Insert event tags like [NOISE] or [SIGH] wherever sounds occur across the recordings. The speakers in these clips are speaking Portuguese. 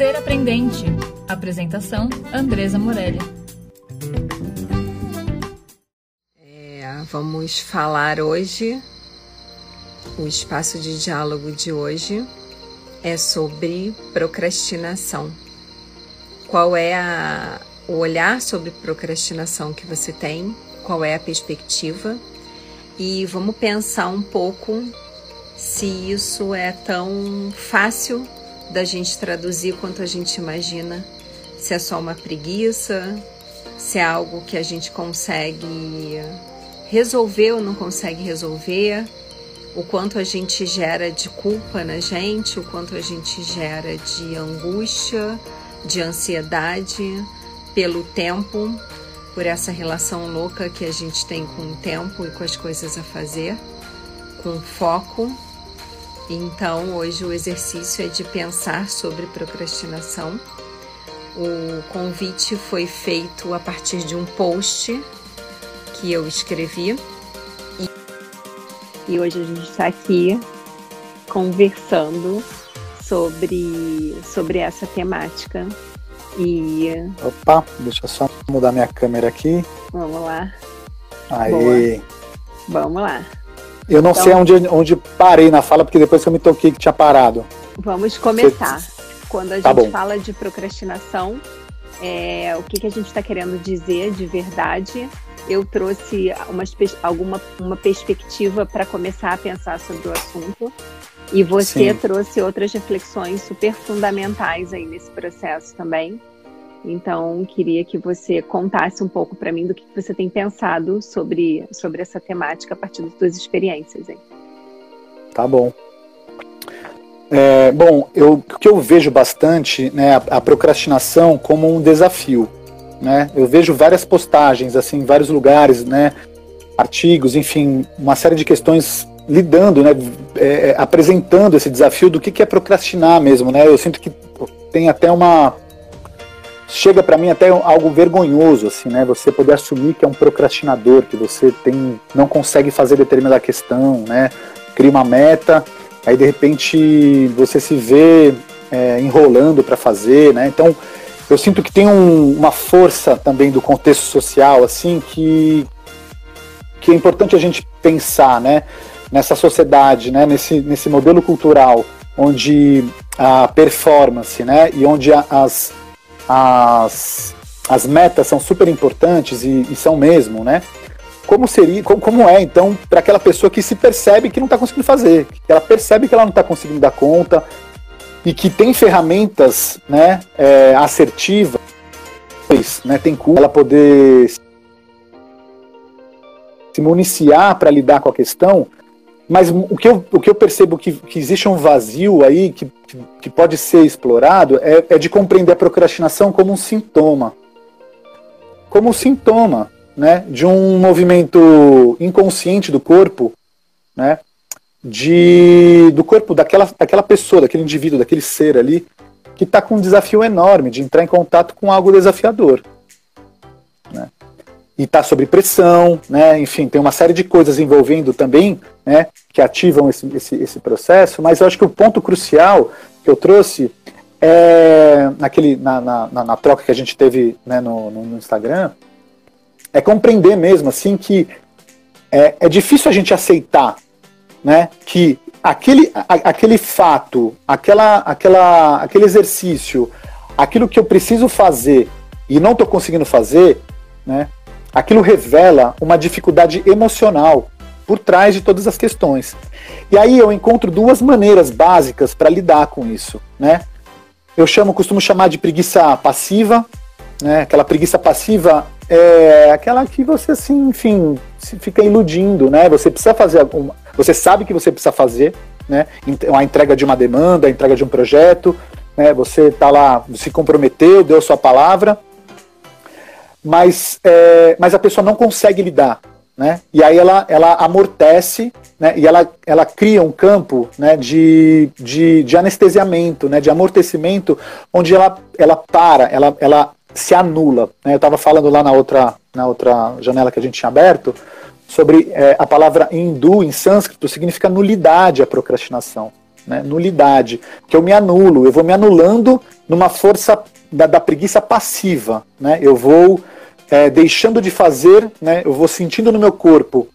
Ser Aprendente. Apresentação: Andresa Morelli. É, vamos falar hoje. O espaço de diálogo de hoje é sobre procrastinação. Qual é a, o olhar sobre procrastinação que você tem? Qual é a perspectiva? E vamos pensar um pouco se isso é tão fácil da gente traduzir quanto a gente imagina. Se é só uma preguiça, se é algo que a gente consegue resolver ou não consegue resolver, o quanto a gente gera de culpa na gente, o quanto a gente gera de angústia, de ansiedade pelo tempo, por essa relação louca que a gente tem com o tempo e com as coisas a fazer, com foco. Então, hoje o exercício é de pensar sobre procrastinação. O convite foi feito a partir de um post que eu escrevi. E hoje a gente está aqui conversando sobre, sobre essa temática. E. Opa, deixa eu só mudar minha câmera aqui. Vamos lá. Aí. Vamos lá. Eu não então, sei onde, onde parei na fala, porque depois que eu me toquei que tinha parado. Vamos começar. Você... Quando a tá gente fala de procrastinação, é, o que, que a gente está querendo dizer de verdade. Eu trouxe uma, alguma, uma perspectiva para começar a pensar sobre o assunto. E você Sim. trouxe outras reflexões super fundamentais aí nesse processo também. Então, queria que você contasse um pouco para mim do que você tem pensado sobre, sobre essa temática a partir das suas experiências. Hein? Tá bom. É, bom, eu, o que eu vejo bastante, né, a, a, procrastinação como um desafio, né? Eu vejo várias postagens, assim, em vários lugares, né, artigos, enfim, uma série de questões lidando, né, é, é apresentando esse desafio do que, que é procrastinar mesmo, né? Eu sinto que tem até uma chega para mim até algo vergonhoso, assim, né? Você poder assumir que é um procrastinador, que você tem, não consegue fazer determinada questão, né? Cria uma meta, aí de repente você se vê é, enrolando para fazer, né? Então eu sinto que tem um, uma força também do contexto social, assim, que que é importante a gente pensar, né? Nessa sociedade, né? Nesse nesse modelo cultural onde a performance, né? E onde as as, as metas são super importantes e, e são mesmo, né? Como seria, como, como é então para aquela pessoa que se percebe que não está conseguindo fazer, que ela percebe que ela não está conseguindo dar conta e que tem ferramentas, né, é, assertivas, né, tem como ela poder se municiar para lidar com a questão, mas o que eu, o que eu percebo que, que existe um vazio aí que, que pode ser explorado é, é de compreender a procrastinação como um sintoma. Como um sintoma né, de um movimento inconsciente do corpo, né, de, do corpo daquela, daquela pessoa, daquele indivíduo, daquele ser ali, que está com um desafio enorme de entrar em contato com algo desafiador. E está sob pressão, né? Enfim, tem uma série de coisas envolvendo também, né? Que ativam esse, esse, esse processo. Mas eu acho que o ponto crucial que eu trouxe é naquele na, na, na troca que a gente teve né, no, no, Instagram é compreender mesmo assim que é, é difícil a gente aceitar, né? Que aquele, a, aquele fato, aquela, aquela, aquele exercício, aquilo que eu preciso fazer e não estou conseguindo fazer, né? Aquilo revela uma dificuldade emocional por trás de todas as questões. E aí eu encontro duas maneiras básicas para lidar com isso, né? Eu chamo, costumo chamar de preguiça passiva, né? Aquela preguiça passiva é aquela que você assim, enfim, fica iludindo, né? Você precisa fazer alguma, você sabe que você precisa fazer, né? A entrega de uma demanda, a entrega de um projeto, né? Você está lá, se comprometeu, deu sua palavra, mas, é, mas a pessoa não consegue lidar. Né? E aí ela, ela amortece né? e ela, ela cria um campo né? de, de, de anestesiamento, né? de amortecimento, onde ela, ela para, ela, ela se anula. Né? Eu estava falando lá na outra, na outra janela que a gente tinha aberto sobre é, a palavra hindu em sânscrito significa nulidade a procrastinação. né? Nulidade. Que eu me anulo, eu vou me anulando numa força da, da preguiça passiva, né? Eu vou é, deixando de fazer, né? Eu vou sentindo no meu corpo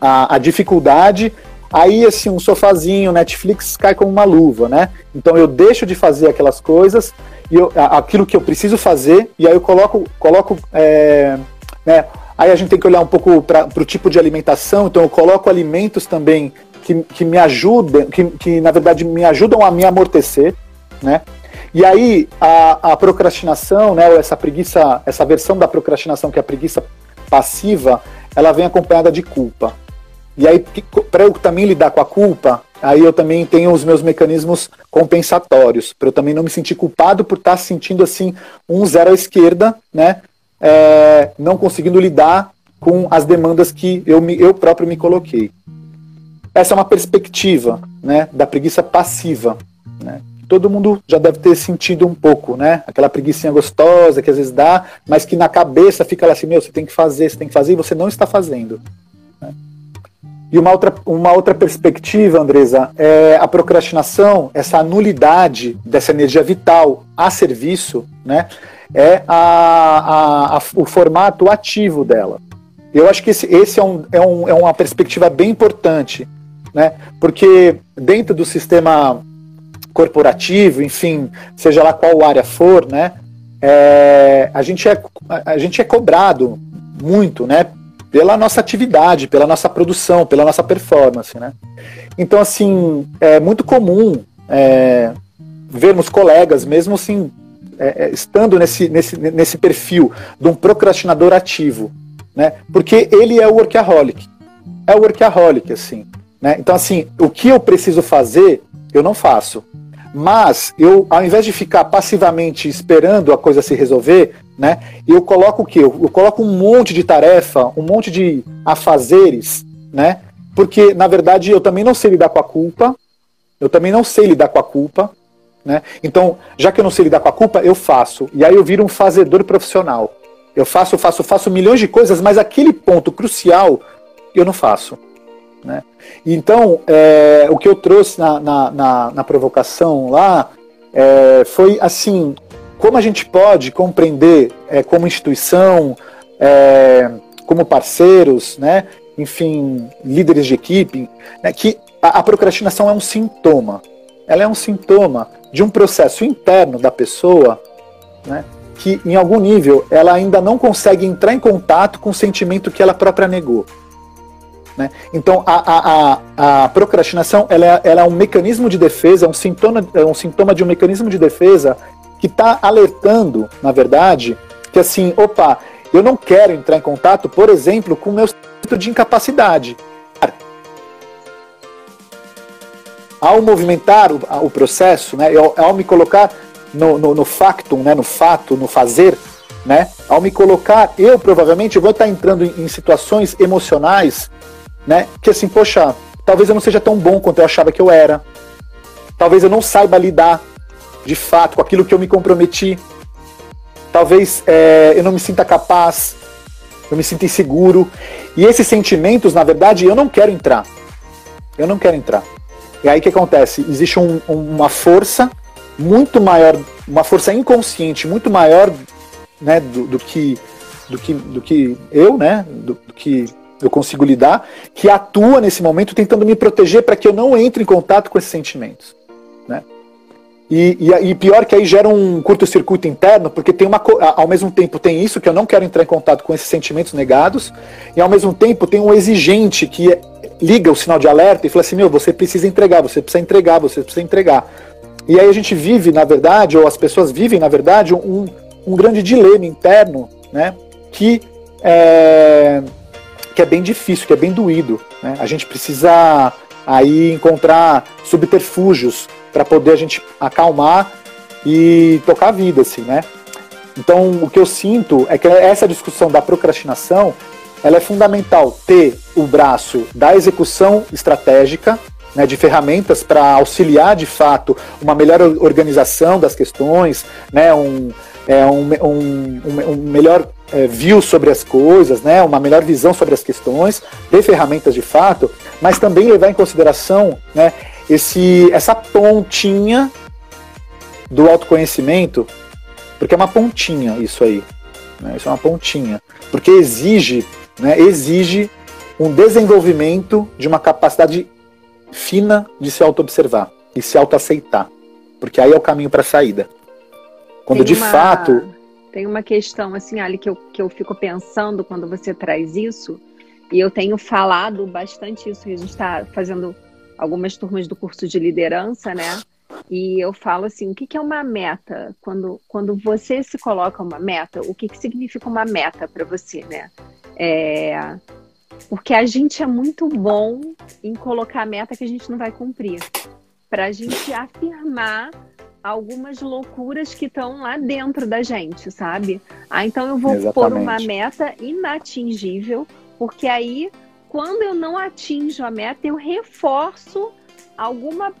a, a dificuldade Aí, assim, um sofazinho, Netflix cai como uma luva, né? Então eu deixo de fazer aquelas coisas, e eu, aquilo que eu preciso fazer, e aí eu coloco, coloco é, né? Aí a gente tem que olhar um pouco para o tipo de alimentação, então eu coloco alimentos também que, que me ajudam, que, que na verdade me ajudam a me amortecer, né? E aí a, a procrastinação, né, essa preguiça, essa versão da procrastinação que é a preguiça passiva, ela vem acompanhada de culpa. E aí, para eu também lidar com a culpa, aí eu também tenho os meus mecanismos compensatórios, para eu também não me sentir culpado por estar tá sentindo assim um zero à esquerda, né? É, não conseguindo lidar com as demandas que eu, me, eu próprio me coloquei. Essa é uma perspectiva né, da preguiça passiva. Né? Todo mundo já deve ter sentido um pouco, né? Aquela preguiça gostosa que às vezes dá, mas que na cabeça fica lá assim, meu, você tem que fazer, você tem que fazer, e você não está fazendo. E uma outra, uma outra perspectiva, Andresa, é a procrastinação, essa nulidade dessa energia vital a serviço, né, é a, a, a, o formato ativo dela. Eu acho que esse, esse é, um, é, um, é uma perspectiva bem importante, né, porque dentro do sistema corporativo, enfim, seja lá qual área for, né, é, a, gente é, a gente é cobrado muito, né, pela nossa atividade, pela nossa produção, pela nossa performance, né? Então, assim, é muito comum é, vermos colegas, mesmo assim, é, é, estando nesse, nesse, nesse perfil de um procrastinador ativo, né? Porque ele é o workaholic. É o workaholic, assim. Né? Então, assim, o que eu preciso fazer, eu não faço. Mas eu, ao invés de ficar passivamente esperando a coisa se resolver, né, eu coloco o quê? Eu, eu coloco um monte de tarefa, um monte de afazeres, né? Porque, na verdade, eu também não sei lidar com a culpa, eu também não sei lidar com a culpa, né? Então, já que eu não sei lidar com a culpa, eu faço. E aí eu viro um fazedor profissional. Eu faço, faço, faço milhões de coisas, mas aquele ponto crucial eu não faço. Né? Então, é, o que eu trouxe na, na, na, na provocação lá é, foi assim: como a gente pode compreender é, como instituição, é, como parceiros, né, enfim, líderes de equipe, né, que a, a procrastinação é um sintoma. Ela é um sintoma de um processo interno da pessoa, né, que em algum nível ela ainda não consegue entrar em contato com o sentimento que ela própria negou. Né? Então, a, a, a procrastinação ela é, ela é, um mecanismo de defesa, é um, sintoma, é um sintoma de um mecanismo de defesa que está alertando, na verdade, que assim, opa, eu não quero entrar em contato, por exemplo, com o meu sentimento de incapacidade. Ao movimentar o, o processo, né, ao, ao me colocar no, no, no factum, né, no fato, no fazer, né, ao me colocar, eu provavelmente vou estar entrando em, em situações emocionais né? Que assim, poxa, talvez eu não seja tão bom quanto eu achava que eu era. Talvez eu não saiba lidar de fato com aquilo que eu me comprometi. Talvez é, eu não me sinta capaz, eu me sinta inseguro. E esses sentimentos, na verdade, eu não quero entrar. Eu não quero entrar. E aí o que acontece? Existe um, uma força muito maior, uma força inconsciente muito maior né, do, do, que, do, que, do que eu, né, do, do que eu consigo lidar, que atua nesse momento tentando me proteger para que eu não entre em contato com esses sentimentos. Né? E, e, e pior que aí gera um curto-circuito interno, porque tem uma, ao mesmo tempo tem isso, que eu não quero entrar em contato com esses sentimentos negados, e ao mesmo tempo tem um exigente que liga o sinal de alerta e fala assim, meu, você precisa entregar, você precisa entregar, você precisa entregar. E aí a gente vive, na verdade, ou as pessoas vivem, na verdade, um, um grande dilema interno, né, que é, que é bem difícil, que é bem doído. Né? A gente precisa aí encontrar subterfúgios para poder a gente acalmar e tocar a vida, assim, né? Então, o que eu sinto é que essa discussão da procrastinação, ela é fundamental ter o braço da execução estratégica, né, de ferramentas para auxiliar de fato uma melhor organização das questões, né, um, é, um, um, um, um melhor é, view sobre as coisas, né, uma melhor visão sobre as questões, ter ferramentas de fato, mas também levar em consideração né, esse, essa pontinha do autoconhecimento, porque é uma pontinha isso aí. Né? Isso é uma pontinha. Porque exige, né, exige um desenvolvimento de uma capacidade fina de se auto-observar e se auto-aceitar. Porque aí é o caminho para a saída. Quando tem de uma, fato. Tem uma questão, assim, Ali, que eu, que eu fico pensando quando você traz isso, e eu tenho falado bastante isso, a gente está fazendo algumas turmas do curso de liderança, né? E eu falo assim, o que, que é uma meta? Quando, quando você se coloca uma meta, o que, que significa uma meta para você, né? É, porque a gente é muito bom em colocar meta que a gente não vai cumprir. Para a gente afirmar algumas loucuras que estão lá dentro da gente, sabe? Ah, então eu vou Exatamente. pôr uma meta inatingível, porque aí, quando eu não atinjo a meta, eu reforço alguma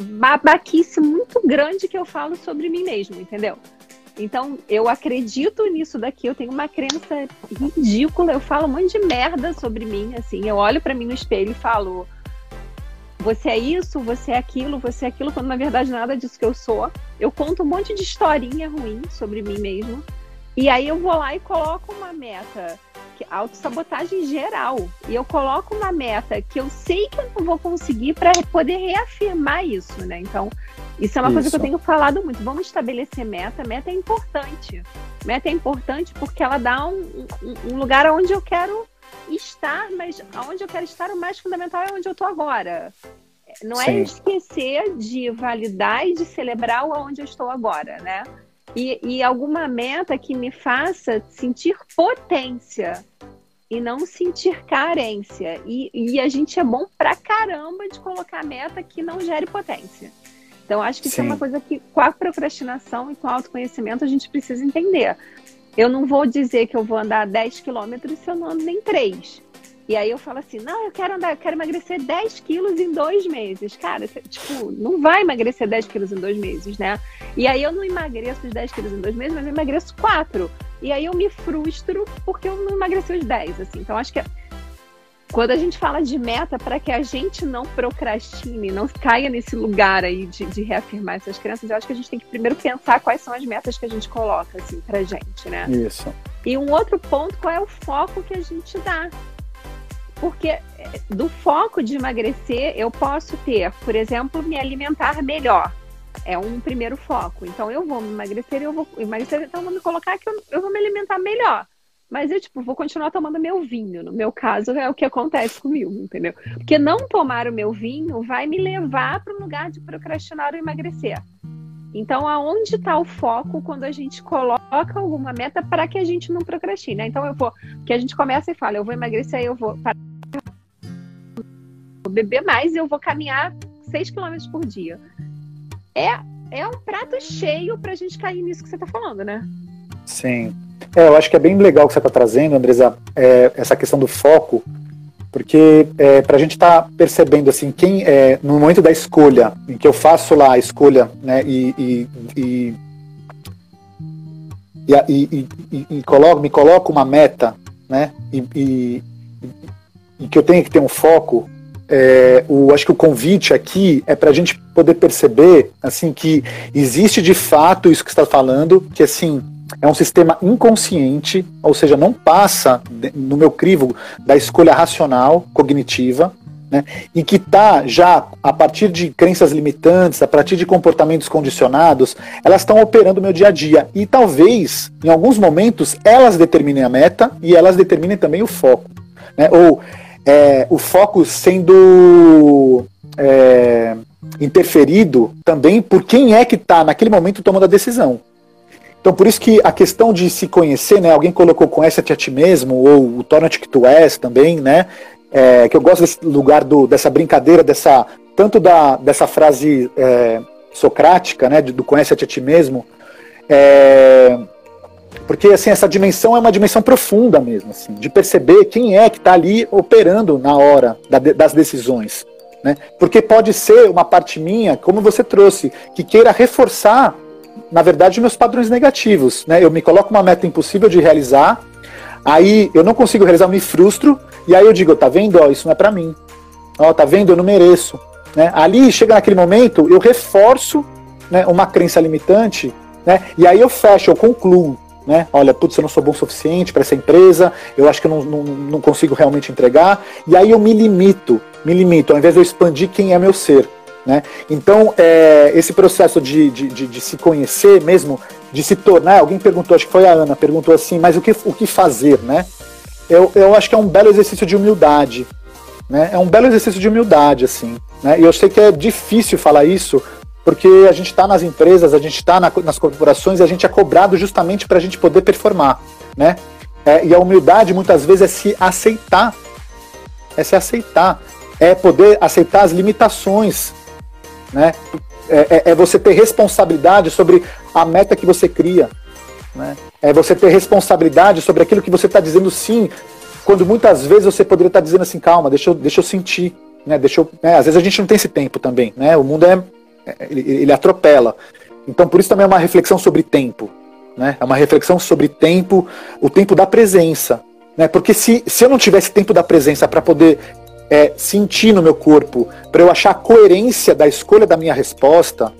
babaquice muito grande que eu falo sobre mim mesmo, entendeu? Então, eu acredito nisso daqui, eu tenho uma crença ridícula, eu falo um monte de merda sobre mim, assim, eu olho para mim no espelho e falo, você é isso, você é aquilo, você é aquilo, quando na verdade nada disso que eu sou. Eu conto um monte de historinha ruim sobre mim mesmo. E aí eu vou lá e coloco uma meta que autossabotagem geral. E eu coloco uma meta que eu sei que eu não vou conseguir para poder reafirmar isso, né? Então, isso é uma isso. coisa que eu tenho falado muito. Vamos estabelecer meta. Meta é importante. Meta é importante porque ela dá um, um, um lugar onde eu quero estar, mas onde eu quero estar, o mais fundamental é onde eu estou agora. Não é Sim. é esquecer de validar e de celebrar onde eu estou agora, né? E, e alguma meta que me faça sentir potência e não sentir carência. E, e, a gente é bom pra caramba de colocar meta que não gere potência. Então, acho que Sim. isso é uma coisa que, com a procrastinação e com o autoconhecimento, a gente precisa entender. Eu não vou dizer que eu vou andar 10 quilômetros se eu não ando nem 3. E aí eu falo assim, não, eu quero andar, eu quero emagrecer 10 quilos em dois meses. Cara, você, tipo, não vai emagrecer 10 quilos em dois meses, né? E aí eu não emagreço os 10 quilos em dois meses, mas eu emagreço 4. E aí eu me frustro porque eu não emagreci os 10, assim. Então acho que quando a gente fala de meta, para que a gente não procrastine, não caia nesse lugar aí de, de, reafirmar essas crenças, eu acho que a gente tem que primeiro pensar quais são as metas que a gente coloca, assim, pra gente, né? Isso. E um outro ponto, qual é o foco que a gente dá porque é, do foco de emagrecer, eu posso ter, por exemplo, me alimentar melhor. É um primeiro foco. Então, eu vou me emagrecer, eu vou emagrecer, então eu vou me colocar que eu, eu vou me alimentar melhor. Mas eu, tipo, vou continuar tomando meu vinho. No meu caso, é o que acontece comigo, entendeu? Porque não tomar o meu vinho vai me levar para um lugar de procrastinar ou emagrecer. Então, aonde está o foco quando a gente coloca alguma meta para que a gente não procrastine? Então, eu vou, que a gente começa e fala, eu vou emagrecer, eu vou vou beber mais e eu vou caminhar 6 km por dia. É, é um prato cheio para a gente cair nisso que você está falando, né? Sim. É, eu acho que é bem legal o que você está trazendo, Andresa, é, essa questão do foco, porque é, para a gente estar tá percebendo assim, quem é, no momento da escolha, em que eu faço lá a escolha, né, e, e, e, e, e, e coloco, me coloco uma meta, né, e, e que eu tenho que ter um foco, é, o, acho que o convite aqui é para a gente poder perceber assim que existe de fato isso que está falando, que assim é um sistema inconsciente, ou seja, não passa no meu crivo da escolha racional, cognitiva, né, e que está já a partir de crenças limitantes, a partir de comportamentos condicionados, elas estão operando o meu dia a dia. E talvez, em alguns momentos, elas determinem a meta e elas determinem também o foco. Né, ou é, o foco sendo é, interferido também por quem é que está naquele momento tomando a decisão. Então, por isso que a questão de se conhecer, né? Alguém colocou conhece-te a ti mesmo, ou o torna-te que tu és também, né? É, que eu gosto desse lugar do, dessa brincadeira, dessa tanto da, dessa frase é, socrática, né? Do conhece-te a ti mesmo, é, porque assim, essa dimensão é uma dimensão profunda mesmo, assim, de perceber quem é que está ali operando na hora da, das decisões. Né? Porque pode ser uma parte minha, como você trouxe, que queira reforçar, na verdade, meus padrões negativos. Né? Eu me coloco uma meta impossível de realizar, aí eu não consigo realizar, eu me frustro, e aí eu digo, tá vendo? Ó, isso não é para mim. Ó, tá vendo? Eu não mereço. Né? Ali, chega naquele momento, eu reforço né, uma crença limitante, né, e aí eu fecho, eu concluo. Né? Olha, putz, eu não sou bom o suficiente para essa empresa, eu acho que eu não, não, não consigo realmente entregar, e aí eu me limito, me limito, ao invés de eu expandir quem é meu ser. Né? Então, é, esse processo de, de, de, de, se conhecer mesmo, de se tornar, alguém perguntou, acho que foi a Ana, perguntou assim, mas o que, o que fazer, né? Eu, eu acho que é um belo exercício de humildade, né? É um belo exercício de humildade, assim, né? E eu sei que é difícil falar isso, porque a gente está nas empresas, a gente está na, nas corporações e a gente é cobrado justamente para a gente poder performar, né? É, e a humildade muitas vezes é se aceitar, é se aceitar, é poder aceitar as limitações né? É, é, é, você ter responsabilidade sobre a meta que você cria. Né? É você ter responsabilidade sobre aquilo que você está dizendo sim, quando muitas vezes você poderia estar tá dizendo assim, calma, deixa eu, deixa eu sentir. Né? Deixa eu, né? Às vezes a gente não tem esse tempo também. Né? O mundo é, é ele, ele atropela. Então por isso também é uma reflexão sobre tempo. Né? É uma reflexão sobre tempo, o tempo da presença. Né? Porque se, se eu não tivesse tempo da presença para poder é, sentir no meu corpo, para eu achar a coerência da escolha da minha resposta,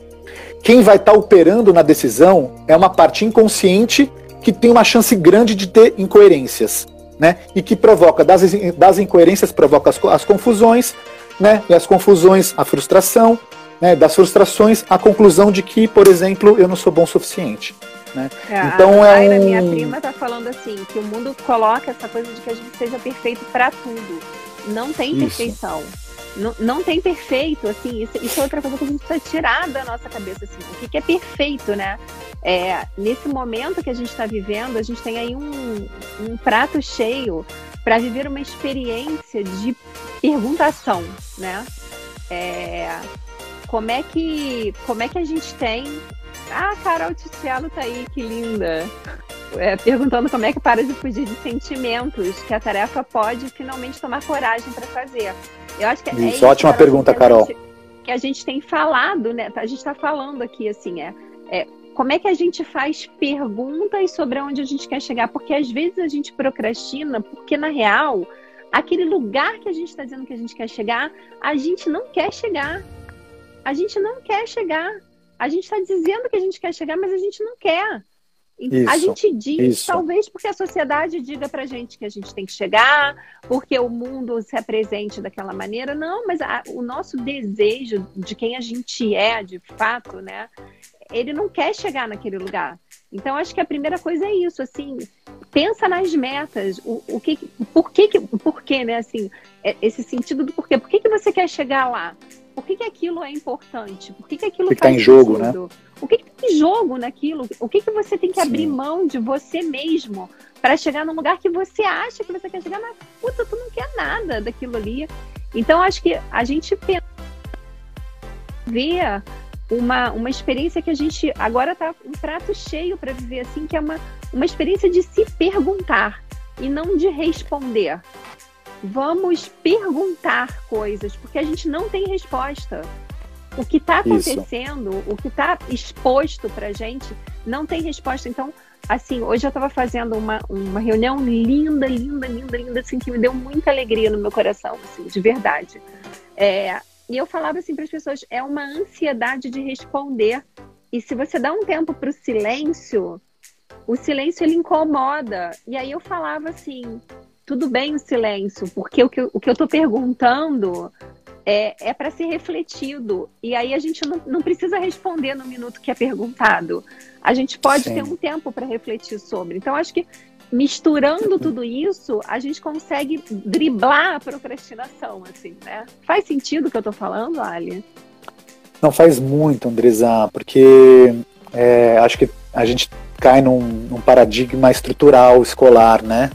quem vai estar tá operando na decisão é uma parte inconsciente que tem uma chance grande de ter incoerências, né? E que provoca, das, das incoerências provoca as, as confusões, né? E as confusões, a frustração, né? Das frustrações, a conclusão de que, por exemplo, eu não sou bom o suficiente. Né? É, então a é um... minha prima, tá falando assim, que o mundo coloca essa coisa de que a gente seja perfeito para tudo. Não tem isso. perfeição. Não, não tem perfeito, assim, isso, isso, é outra coisa que a gente precisa tirar da nossa cabeça, assim, o que, que é perfeito, né? É, nesse momento que a gente está vivendo, a gente tem aí um, um prato cheio para viver uma experiência de perguntação, né? É, como é que como é que a gente tem ah, Carol Ticielo tá aí, que linda é, perguntando como é que para de fugir de sentimentos, que a tarefa pode finalmente tomar coragem para fazer. Eu acho que isso, é isso ótima Carol, pergunta, que Carol. Gente, que a gente tem falado, né? A gente está falando aqui assim, é, é como é que a gente faz perguntas sobre onde a gente quer chegar? Porque às vezes a gente procrastina, porque na real, aquele lugar que a gente está dizendo que a gente quer chegar, a gente não quer chegar. A gente não quer chegar. A gente está dizendo que a gente quer chegar, mas a gente não quer. Isso, a gente diz, isso. talvez porque a sociedade diga pra gente que a gente tem que chegar, porque o mundo se apresente daquela maneira. Não, mas a, o nosso desejo de quem a gente é, de fato, né? Ele não quer chegar naquele lugar. Então, acho que a primeira coisa é isso, assim, pensa nas metas, o, o que, por que, por que, né, assim, é, esse sentido do porquê. Por que, que você quer chegar lá? Por que, que aquilo é importante? Por que, que aquilo que faz tá em jogo, né? O que, que tem jogo naquilo? O que, que você tem que Sim. abrir mão de você mesmo para chegar num lugar que você acha que você quer chegar, mas puta, tu não quer nada daquilo ali. Então, acho que a gente vê uma, uma experiência que a gente agora tá um prato cheio para viver assim, que é uma, uma experiência de se perguntar e não de responder vamos perguntar coisas, porque a gente não tem resposta. O que está acontecendo, Isso. o que está exposto para gente, não tem resposta. Então, assim, hoje eu estava fazendo uma, uma reunião linda, linda, linda, linda, assim, que me deu muita alegria no meu coração, assim, de verdade. É, e eu falava assim para as pessoas: é uma ansiedade de responder. E se você dá um tempo para o silêncio, o silêncio ele incomoda. E aí eu falava assim: tudo bem o silêncio, porque o que, o que eu estou perguntando é, é para ser refletido. E aí a gente não, não precisa responder no minuto que é perguntado. A gente pode Sim. ter um tempo para refletir sobre. Então, acho que misturando tudo isso, a gente consegue driblar a procrastinação, assim, né? Faz sentido o que eu estou falando, Ali? Não faz muito, Andresa, porque é, acho que a gente cai num, num paradigma estrutural escolar, né?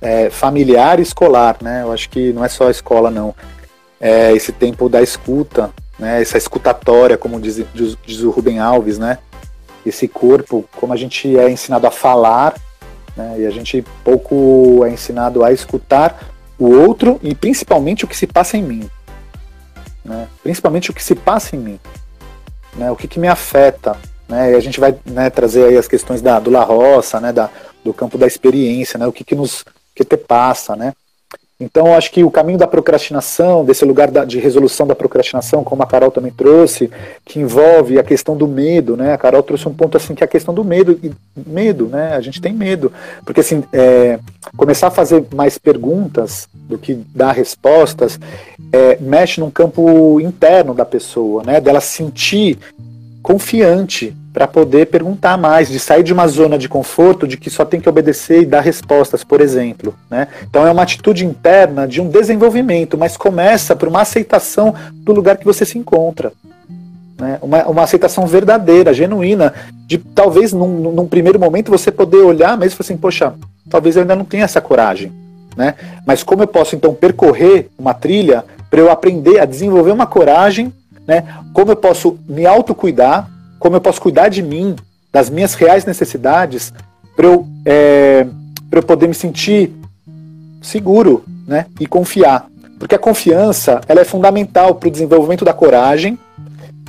É, familiar e escolar, né? Eu acho que não é só a escola, não. É esse tempo da escuta, né? Essa escutatória, como diz, diz, diz o Rubem Alves, né? Esse corpo, como a gente é ensinado a falar, né? E a gente pouco é ensinado a escutar o outro e principalmente o que se passa em mim, né? Principalmente o que se passa em mim, né? O que, que me afeta, né? E a gente vai né, trazer aí as questões da, do La Roça, né? Da, do campo da experiência, né? O que, que nos que te passa, né? Então, acho que o caminho da procrastinação, desse lugar da, de resolução da procrastinação, como a Carol também trouxe, que envolve a questão do medo, né? A Carol trouxe um ponto assim que é a questão do medo, e medo, né? A gente tem medo, porque assim, é, começar a fazer mais perguntas do que dar respostas, é, mexe num campo interno da pessoa, né? Dela sentir confiante para poder perguntar mais, de sair de uma zona de conforto de que só tem que obedecer e dar respostas, por exemplo. Né? Então é uma atitude interna de um desenvolvimento, mas começa por uma aceitação do lugar que você se encontra. Né? Uma, uma aceitação verdadeira, genuína, de talvez num, num primeiro momento você poder olhar mesmo e falar assim, poxa, talvez eu ainda não tenha essa coragem. Né? Mas como eu posso então percorrer uma trilha para eu aprender a desenvolver uma coragem, né? Como eu posso me autocuidar, como eu posso cuidar de mim, das minhas reais necessidades, para eu, é, eu poder me sentir seguro né, e confiar. Porque a confiança ela é fundamental para o desenvolvimento da coragem,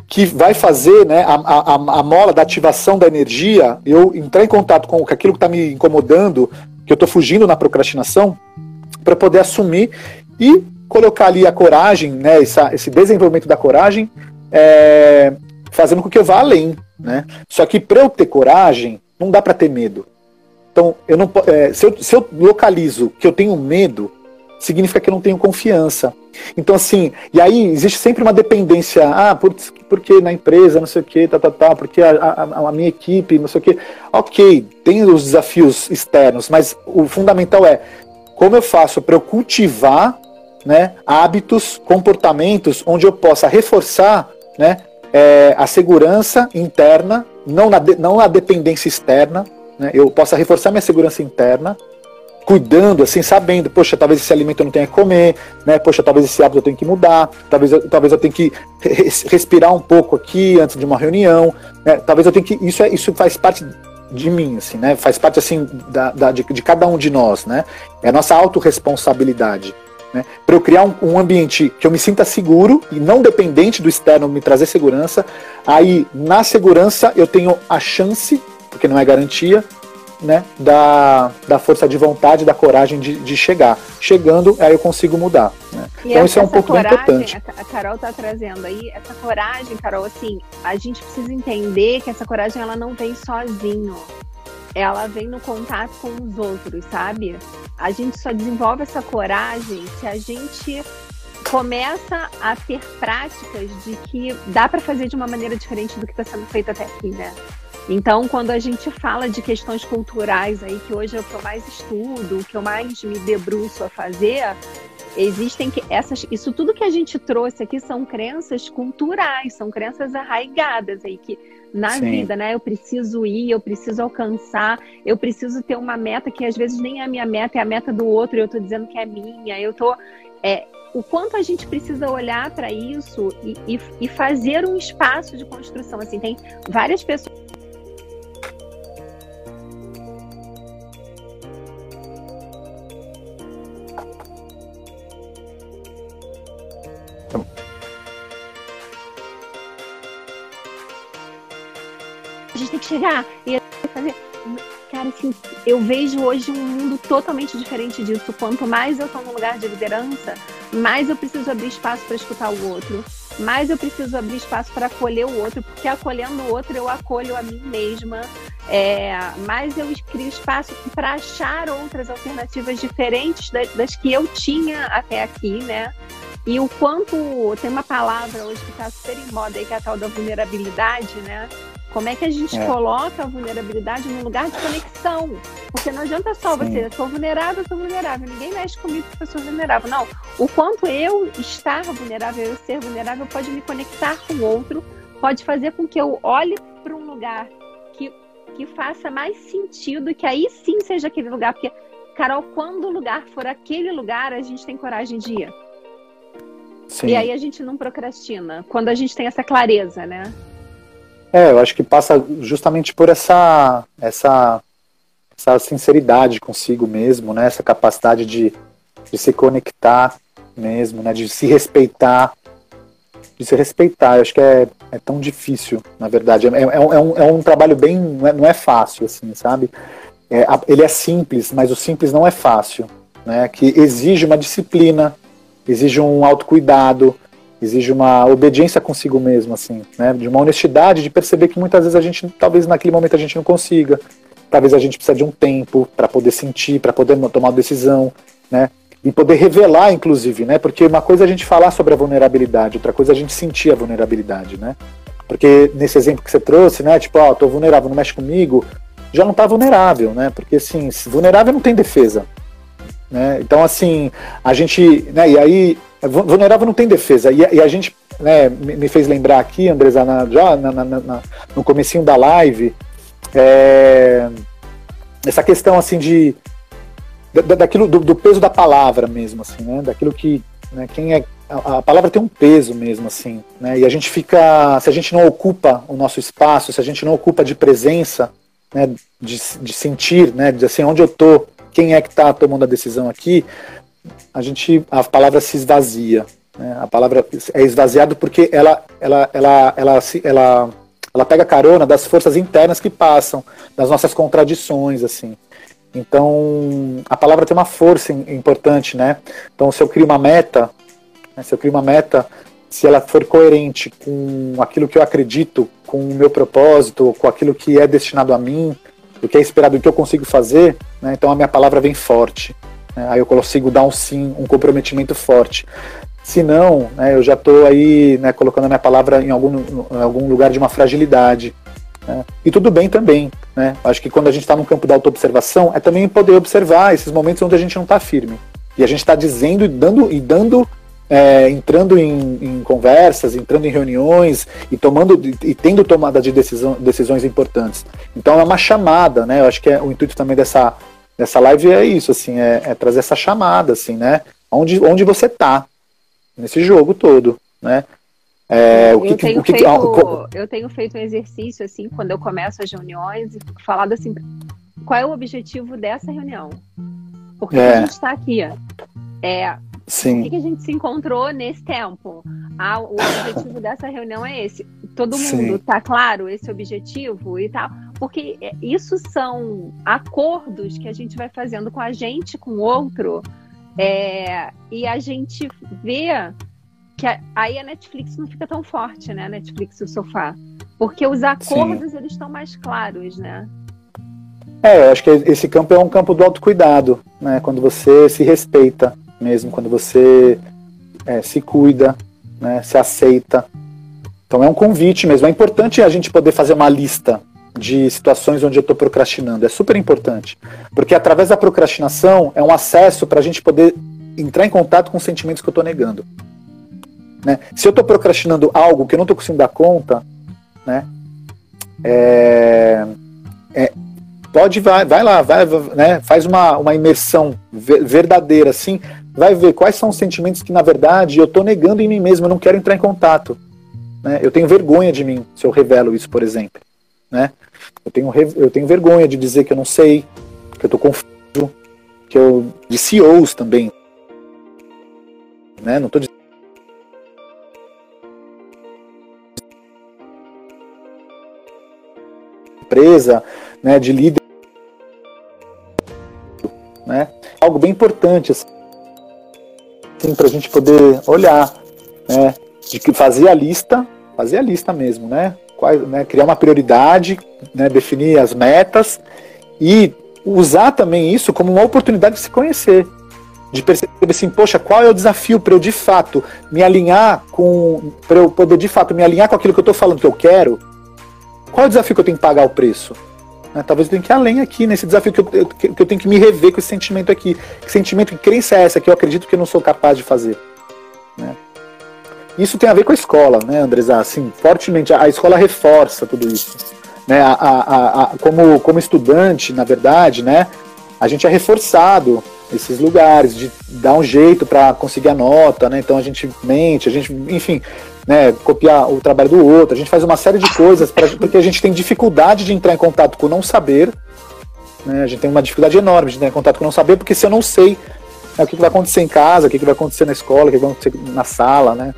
que vai fazer né, a, a, a mola da ativação da energia, eu entrar em contato com aquilo que está me incomodando, que eu estou fugindo na procrastinação, para poder assumir e colocar ali a coragem, né, essa, esse desenvolvimento da coragem, é, fazendo com que eu vá além, né? Só que para eu ter coragem, não dá para ter medo. Então, eu não, é, se, eu, se eu localizo que eu tenho medo, significa que eu não tenho confiança. Então, assim, e aí existe sempre uma dependência. Ah, por, porque na empresa, não sei o que, tá, tá, tá, porque a, a, a, minha equipe, não sei o que. Ok, tem os desafios externos, mas o fundamental é como eu faço para eu cultivar né, hábitos, comportamentos onde eu possa reforçar né, é, a segurança interna, não na, de, não na dependência externa, né? eu possa reforçar minha segurança interna, cuidando, assim, sabendo, poxa, talvez esse alimento eu não tenha que comer, né? Poxa, talvez esse hábito eu tenha que mudar, talvez eu, talvez eu tenha que respirar um pouco aqui antes de uma reunião, né? talvez eu tenha que. Isso, é, isso faz parte de mim, assim, né? Faz parte assim da, da de, de, cada um de nós, né? É a nossa autorresponsabilidade. Né? Para eu criar um, um, ambiente que eu me sinta seguro e não dependente do externo me trazer segurança, aí na segurança eu tenho a chance, porque não é garantia, né, da, da força de vontade, da coragem de, de chegar. Chegando, aí eu consigo mudar. Né? Então isso é um ponto coragem, importante. A Carol está trazendo aí, essa coragem, Carol, assim, a gente precisa entender que essa coragem ela não vem sozinho ela vem no contato com os outros, sabe? A gente só desenvolve essa coragem se a gente começa a ter práticas de que dá para fazer de uma maneira diferente do que está sendo feito até aqui, né? Então, quando a gente fala de questões culturais aí, que hoje é o que eu mais estudo, o que eu mais me debruço a fazer, existem que essas, isso tudo que a gente trouxe aqui são crenças culturais, são crenças arraigadas aí que na Sim. vida, né? Eu preciso ir, eu preciso alcançar, eu preciso ter uma meta que às vezes nem é a minha meta, é a meta do outro, e eu tô dizendo que é minha, eu tô. É, o quanto a gente precisa olhar para isso e, e, e fazer um espaço de construção. Assim, tem várias pessoas gente tem que chegar e fazer. Cara, assim, eu vejo hoje um mundo totalmente diferente disso. Quanto mais eu estou no lugar de liderança, mais eu preciso abrir espaço para escutar o outro, mais eu preciso abrir espaço para acolher o outro, porque acolhendo o outro eu acolho a mim mesma, é, mais eu crio espaço para achar outras alternativas diferentes das, das que eu tinha até aqui, né? E o quanto tem uma palavra hoje que está super em moda aí, que é a tal da vulnerabilidade, né? Como é que a gente é. coloca a vulnerabilidade no lugar de conexão? Porque não adianta só Sim. você, eu sou vulnerável, eu sou vulnerável. Ninguém mexe comigo porque eu sou vulnerável. Não. O quanto eu estar vulnerável, eu ser vulnerável, pode me conectar com o outro, pode fazer com que eu olhe para um lugar que, que faça mais sentido, que aí sim seja aquele lugar. Porque, Carol, quando o lugar for aquele lugar, a gente tem coragem de ir. Sim. E aí a gente não procrastina. Quando a gente tem essa clareza, né? É, eu acho que passa justamente por essa, essa, essa sinceridade consigo mesmo, né? Essa capacidade de, de se conectar mesmo, né? De se respeitar, de se respeitar. Eu acho que é, é tão difícil, na verdade. É, é, é, um, é um trabalho bem, não é, não é fácil, assim, sabe? É, ele é simples, mas o simples não é fácil. né, que exige uma disciplina, exige um autocuidado, exige uma obediência consigo mesmo, assim, né, de uma honestidade, de perceber que muitas vezes a gente, talvez naquele momento a gente não consiga, talvez a gente precisa de um tempo para poder sentir, para poder tomar uma decisão, né, e poder revelar, inclusive, né, porque uma coisa é a gente falar sobre a vulnerabilidade, outra coisa é a gente sentir a vulnerabilidade, né, porque nesse exemplo que você trouxe, né, tipo, ó, oh, tô vulnerável, não mexe comigo, já não tá vulnerável, né, porque assim, vulnerável não tem defesa, né, então assim, a gente, né, e aí vulnerável não tem defesa. E, e a gente né, me fez lembrar aqui, Andresa, na, já na, na, na, no comecinho da live, é, essa questão assim de da, daquilo do, do, peso da palavra mesmo, assim, né? Daquilo que né, quem é a, a, palavra tem um peso mesmo, assim, né? E a gente fica, se a gente não ocupa o nosso espaço, se a gente não ocupa de presença, né, de, de sentir, né, de assim, onde eu tô, quem é que está tomando a decisão aqui, a gente a palavra se esvazia. Né? A palavra é esvaziado porque ela, ela, ela, ela, ela, ela pega carona das forças internas que passam, das nossas contradições, assim. Então, a palavra tem uma força importante, né? Então, se eu crio uma meta, né, se eu crio uma meta, se ela for coerente com aquilo que eu acredito, com o meu propósito, com aquilo que é destinado a mim, o que é esperado, o que eu consigo fazer, né, então a minha palavra vem forte. Né? Aí eu consigo dar um sim, um comprometimento forte. Se não, né, eu já estou aí né, colocando a minha palavra em algum, em algum lugar de uma fragilidade. Né? E tudo bem também. Né? Acho que quando a gente está no campo da autoobservação, é também poder observar esses momentos onde a gente não está firme. E a gente está dizendo e dando, e dando é, entrando em, em, conversas, entrando em reuniões e tomando e tendo tomada de decisão, decisões importantes. Então é uma chamada, né? Eu acho que é o intuito também dessa nessa live é isso, assim, é, é trazer essa chamada, assim, né? Onde, onde você tá nesse jogo todo, né? É, eu, que, tenho que, feito, eu tenho feito um exercício, assim, quando eu começo as reuniões, e falado assim, qual é o objetivo dessa reunião? Por que é. a gente está aqui? É, Sim. Por que, a gente se encontrou nesse tempo? Ah, o objetivo [LAUGHS] dessa reunião é esse. Todo mundo Sim. tá claro esse objetivo e tal? Porque é, isso são acordos que a gente vai fazendo com a gente, com o outro, é, e a gente vê que a, aí a Netflix não fica tão forte, né? Netflix e o sofá. Porque os acordos, Sim. eles estão mais claros, né? É, eu acho que esse campo é um campo do autocuidado, né? Quando você se respeita mesmo, quando você é, se cuida, né, se aceita. Então é um convite mesmo. É importante a gente poder fazer uma lista de situações onde eu estou procrastinando. É super importante. Porque através da procrastinação é um acesso para a gente poder entrar em contato com os sentimentos que eu estou negando. Né? Se eu estou procrastinando algo que eu não estou conseguindo dar conta, né? É, é, pode vai, vai lá, vai, né? Faz uma, uma imersão verdadeira, assim, vai ver quais são os sentimentos que, na verdade, eu estou negando em mim mesmo, eu não quero entrar em contato. Né? Eu tenho vergonha de mim se eu revelo isso, por exemplo. Né? Eu, tenho, eu tenho vergonha de dizer que eu não sei, que eu estou confuso, que eu. de CEOs também. Né? Não estou dizendo. empresa, né, de líder, né, algo bem importante assim, assim, para a gente poder olhar, né? De que fazer a lista, fazer a lista mesmo, né? Quais, né criar uma prioridade, né? definir as metas e usar também isso como uma oportunidade de se conhecer, de perceber assim, poxa, qual é o desafio para eu de fato me alinhar com, para eu poder de fato me alinhar com aquilo que eu estou falando que eu quero? Qual é o desafio que eu tenho que pagar o preço? Né? Talvez eu tenha que ir além aqui, nesse desafio que eu, que, que eu tenho que me rever com esse sentimento aqui. Que sentimento, que crença é essa que eu acredito que eu não sou capaz de fazer? Né? Isso tem a ver com a escola, né, Andresa? Assim, fortemente, a, escola reforça tudo isso. Né? A, a, a, como, como estudante, na verdade, né, a gente é reforçado esses lugares, de dar um jeito para conseguir a nota, né? Então a gente mente, a gente, enfim, né, copiar o trabalho do outro, a gente faz uma série de coisas pra, porque a gente tem dificuldade de entrar em contato com o não saber. Né, a gente tem uma dificuldade enorme de entrar em contato com o não saber, porque se eu não sei né, o que, vai acontecer em casa, o que, vai acontecer na escola, o que vai acontecer na sala, né?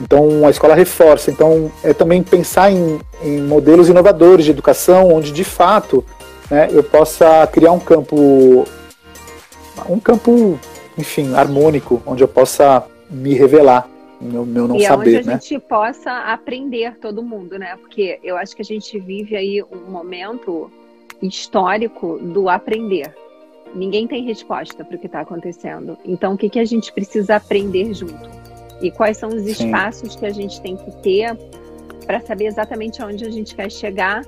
Então a escola reforça. Então é também pensar em, em modelos inovadores de educação, onde de fato né, eu possa criar um campo um campo, enfim, harmônico, onde eu possa me revelar meu, meu não e saber, é onde a né? gente possa aprender todo mundo, né? Porque eu acho que a gente vive aí um momento histórico do aprender. Ninguém tem resposta para o que está acontecendo. Então, o que, que a gente precisa aprender junto? E quais são os Sim. espaços que a gente tem que ter para saber exatamente aonde a gente quer chegar,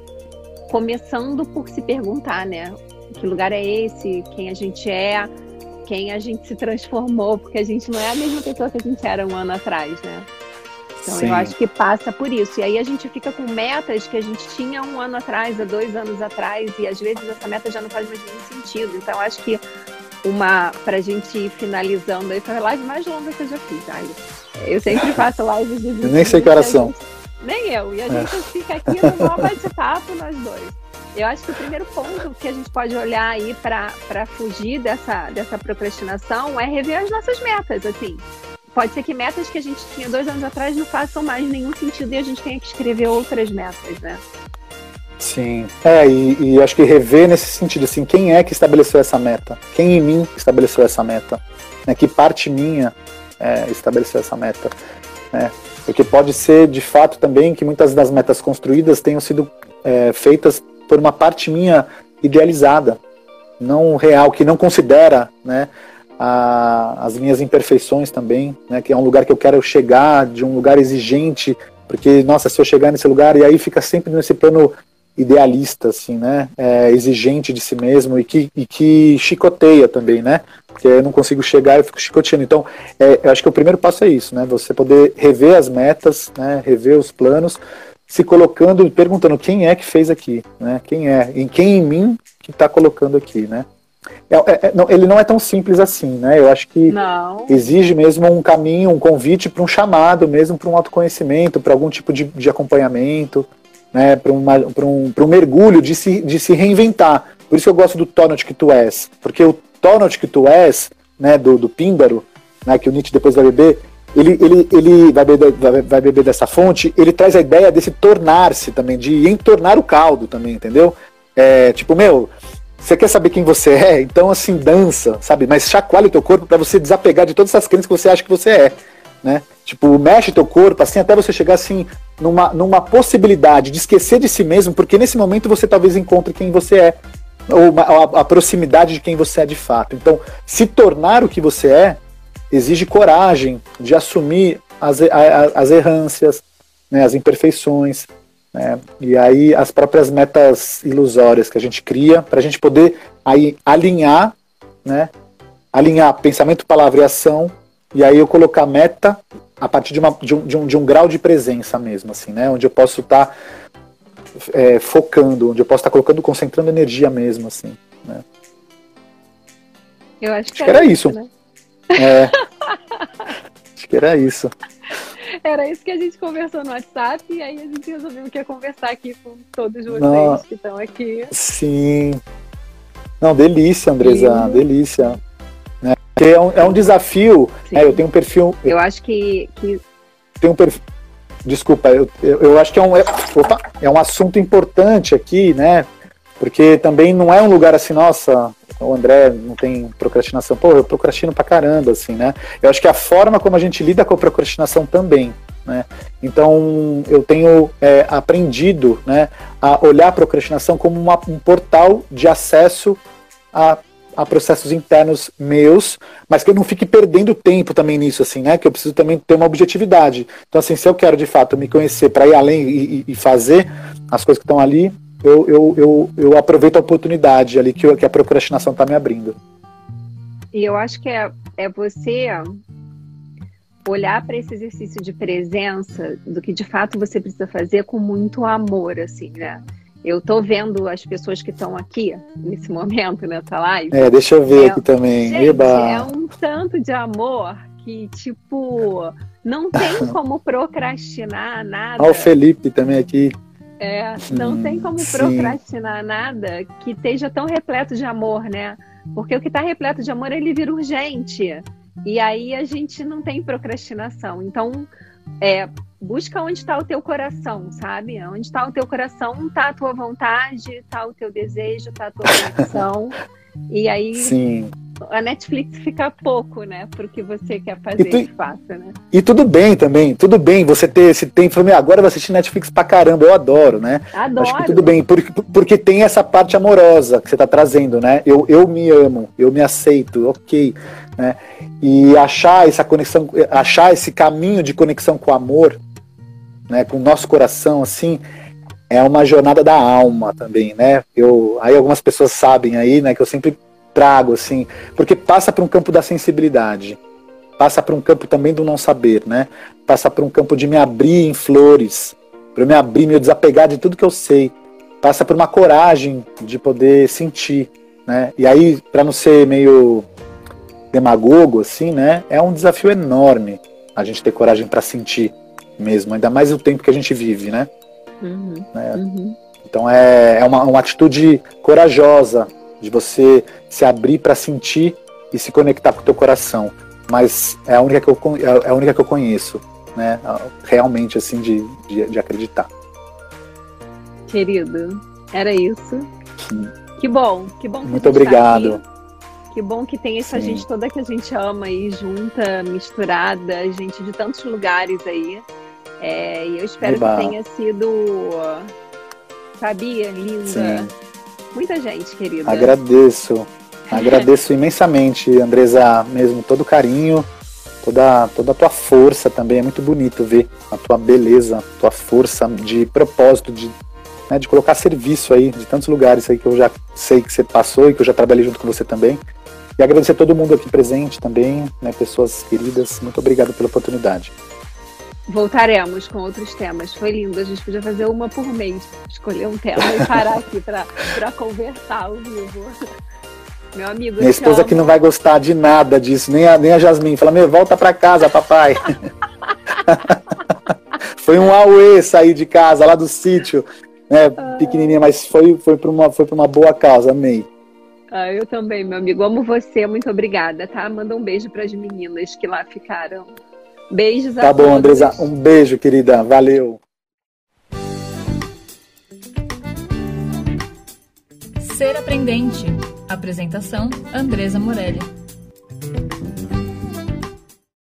começando por se perguntar, né? Que lugar é esse? Quem a gente é? Quem a gente se transformou? Porque a gente não é a mesma pessoa que a gente era um ano atrás, né? Então Sim. eu acho que passa por isso. E aí a gente fica com metas que a gente tinha um ano atrás, há dois anos atrás, e às vezes essa meta já não faz mais nenhum sentido. Então acho que uma, pra gente ir finalizando aí, foi a live mais longa que eu já fiz, sabe? Eu sempre [LAUGHS] faço lives de Eu nem sei que. Nem eu. E a gente é. fica aqui no maior bate-papo, nós dois. Eu acho que o primeiro ponto que a gente pode olhar aí para fugir dessa, dessa procrastinação é rever as nossas metas, assim. Pode ser que metas que a gente tinha dois anos atrás não façam mais nenhum sentido e a gente tenha que escrever outras metas, né? Sim. É, e, e acho que rever nesse sentido, assim, quem é que estabeleceu essa meta? Quem em mim estabeleceu essa meta? Né? Que parte minha é, estabeleceu essa meta? Né? Porque pode ser, de fato, também que muitas das metas construídas tenham sido é, feitas por uma parte minha idealizada, não real, que não considera né, a, as minhas imperfeições também, né, que é um lugar que eu quero chegar, de um lugar exigente, porque, nossa, se eu chegar nesse lugar, e aí fica sempre nesse plano idealista, assim, né? É, exigente de si mesmo e que, e que chicoteia também, né? Porque eu não consigo chegar e fico chicoteando. Então, é, eu acho que o primeiro passo é isso, né? Você poder rever as metas, né? Rever os planos, se colocando, perguntando quem é que fez aqui, né? Quem é? Em quem em mim que está colocando aqui, né? É, é, é, não, ele não é tão simples assim, né? Eu acho que não. exige mesmo um caminho, um convite para um chamado, mesmo para um autoconhecimento, para algum tipo de, de acompanhamento, né, para um, um mergulho de se, de se reinventar. Por isso que eu gosto do Tonot que tu és, porque o Tonot que tu és, né, do, do Píndaro, né, que o Nietzsche depois vai beber, ele, ele, ele vai, beber, vai, vai beber dessa fonte, ele traz a ideia desse tornar-se também, de entornar o caldo também, entendeu? É, tipo, meu, você quer saber quem você é? Então, assim, dança, sabe? Mas chacoalha o teu corpo para você desapegar de todas essas crenças que você acha que você é, né? Tipo, mexe teu corpo, assim, até você chegar, assim, numa, numa possibilidade de esquecer de si mesmo, porque nesse momento você talvez encontre quem você é, ou a, a proximidade de quem você é de fato. Então, se tornar o que você é exige coragem de assumir as, as errâncias, né, as imperfeições, né, e aí as próprias metas ilusórias que a gente cria para a gente poder aí alinhar, né, alinhar pensamento, palavra e ação, e aí eu colocar meta a partir de, uma, de, um, de, um, de um grau de presença mesmo, assim, né? Onde eu posso estar tá, é, focando, onde eu posso estar tá colocando, concentrando energia mesmo, assim, né? Eu acho que, acho era, era, isso. Né? É. [LAUGHS] acho que era isso. Era isso que a gente conversou no WhatsApp e aí a gente resolveu que ia conversar aqui com todos vocês Não, que estão aqui. Sim. Não, delícia, Andresa, sim. delícia. Porque é um, é um desafio. Né? Eu tenho um perfil. Eu acho que. que... Tem um perfil. Desculpa, eu, eu, eu acho que é um, é, opa, é um assunto importante aqui, né? Porque também não é um lugar assim, nossa, o André não tem procrastinação. Pô, eu procrastino pra caramba, assim, né? Eu acho que a forma como a gente lida com a procrastinação também. Né? Então, eu tenho é, aprendido né, a olhar a procrastinação como uma, um portal de acesso a a processos internos meus, mas que eu não fique perdendo tempo também nisso, assim, né? Que eu preciso também ter uma objetividade. Então, assim, se eu quero de fato me conhecer para ir além e, e, fazer as coisas que estão ali, eu, eu, eu, eu, aproveito a oportunidade ali que, eu, que a procrastinação está me abrindo. E eu acho que é, é você olhar para esse exercício de presença do que de fato você precisa fazer com muito amor, assim, né? Eu tô vendo as pessoas que estão aqui nesse [LAUGHS] momento, nessa live. É, deixa eu ver é, aqui também. Gente, Eba. é um tanto de amor que, tipo, não tem [LAUGHS] como procrastinar nada. Olha o Felipe também aqui. É, não hum, tem como procrastinar sim. nada que esteja tão repleto de amor, né? Porque o que está repleto de amor, ele vira urgente. E aí a gente não tem procrastinação. Então, é, busca onde está o teu coração, sabe? Onde está o teu coração, está a tua vontade, está o teu desejo, está a tua [LAUGHS] condição. E aí Sim. a Netflix fica pouco, né, pro que você quer fazer tu, fato, né? E tudo bem também, tudo bem você ter esse tempo, agora eu vou assistir Netflix pra caramba, eu adoro, né? Adoro. Acho que tudo bem, porque, porque tem essa parte amorosa que você tá trazendo, né? Eu, eu me amo, eu me aceito, ok, né? E achar essa conexão, achar esse caminho de conexão com o amor, né, com o nosso coração, assim, é uma jornada da alma também, né? Eu, aí algumas pessoas sabem aí, né, que eu sempre trago assim, porque passa para um campo da sensibilidade, passa para um campo também do não saber, né? Passa para um campo de me abrir em flores, para me abrir, me desapegar de tudo que eu sei. Passa por uma coragem de poder sentir, né? E aí, para não ser meio demagogo assim, né? É um desafio enorme a gente ter coragem para sentir mesmo, ainda mais o tempo que a gente vive, né? Uhum, né? Uhum. Então é, é uma, uma atitude corajosa de você se abrir para sentir e se conectar com o teu coração. Mas é a única que eu, é a única que eu conheço, né? Realmente, assim, de, de, de acreditar. Querido, era isso. Sim. Que bom, que bom que Muito obrigado. Tá que bom que tem essa Sim. gente toda que a gente ama aí, junta, misturada, gente de tantos lugares aí. É, e eu espero Eba. que tenha sido, sabia, linda. Sim. Muita gente, querida. Agradeço. [LAUGHS] Agradeço imensamente, Andresa, mesmo todo o carinho, toda, toda a tua força também. É muito bonito ver a tua beleza, a tua força de propósito, de, né, de colocar serviço aí de tantos lugares aí que eu já sei que você passou e que eu já trabalhei junto com você também. E agradecer a todo mundo aqui presente também, né, pessoas queridas. Muito obrigado pela oportunidade. Voltaremos com outros temas. Foi lindo. A gente podia fazer uma por mês, escolher um tema e parar aqui para conversar ao vivo. Meu amigo. Minha esposa que não vai gostar de nada disso, nem a, nem a Jasmine. Fala, meu, volta para casa, papai. [LAUGHS] foi um auê sair de casa, lá do sítio, né, pequenininha, mas foi, foi para uma, foi uma boa causa, amei. Ah, eu também, meu amigo. Amo você, muito obrigada, tá? Manda um beijo para as meninas que lá ficaram. Beijos tá a bom, todos. Tá bom, Andresa. Um beijo, querida. Valeu. Ser Aprendente. Apresentação: Andresa Morelli.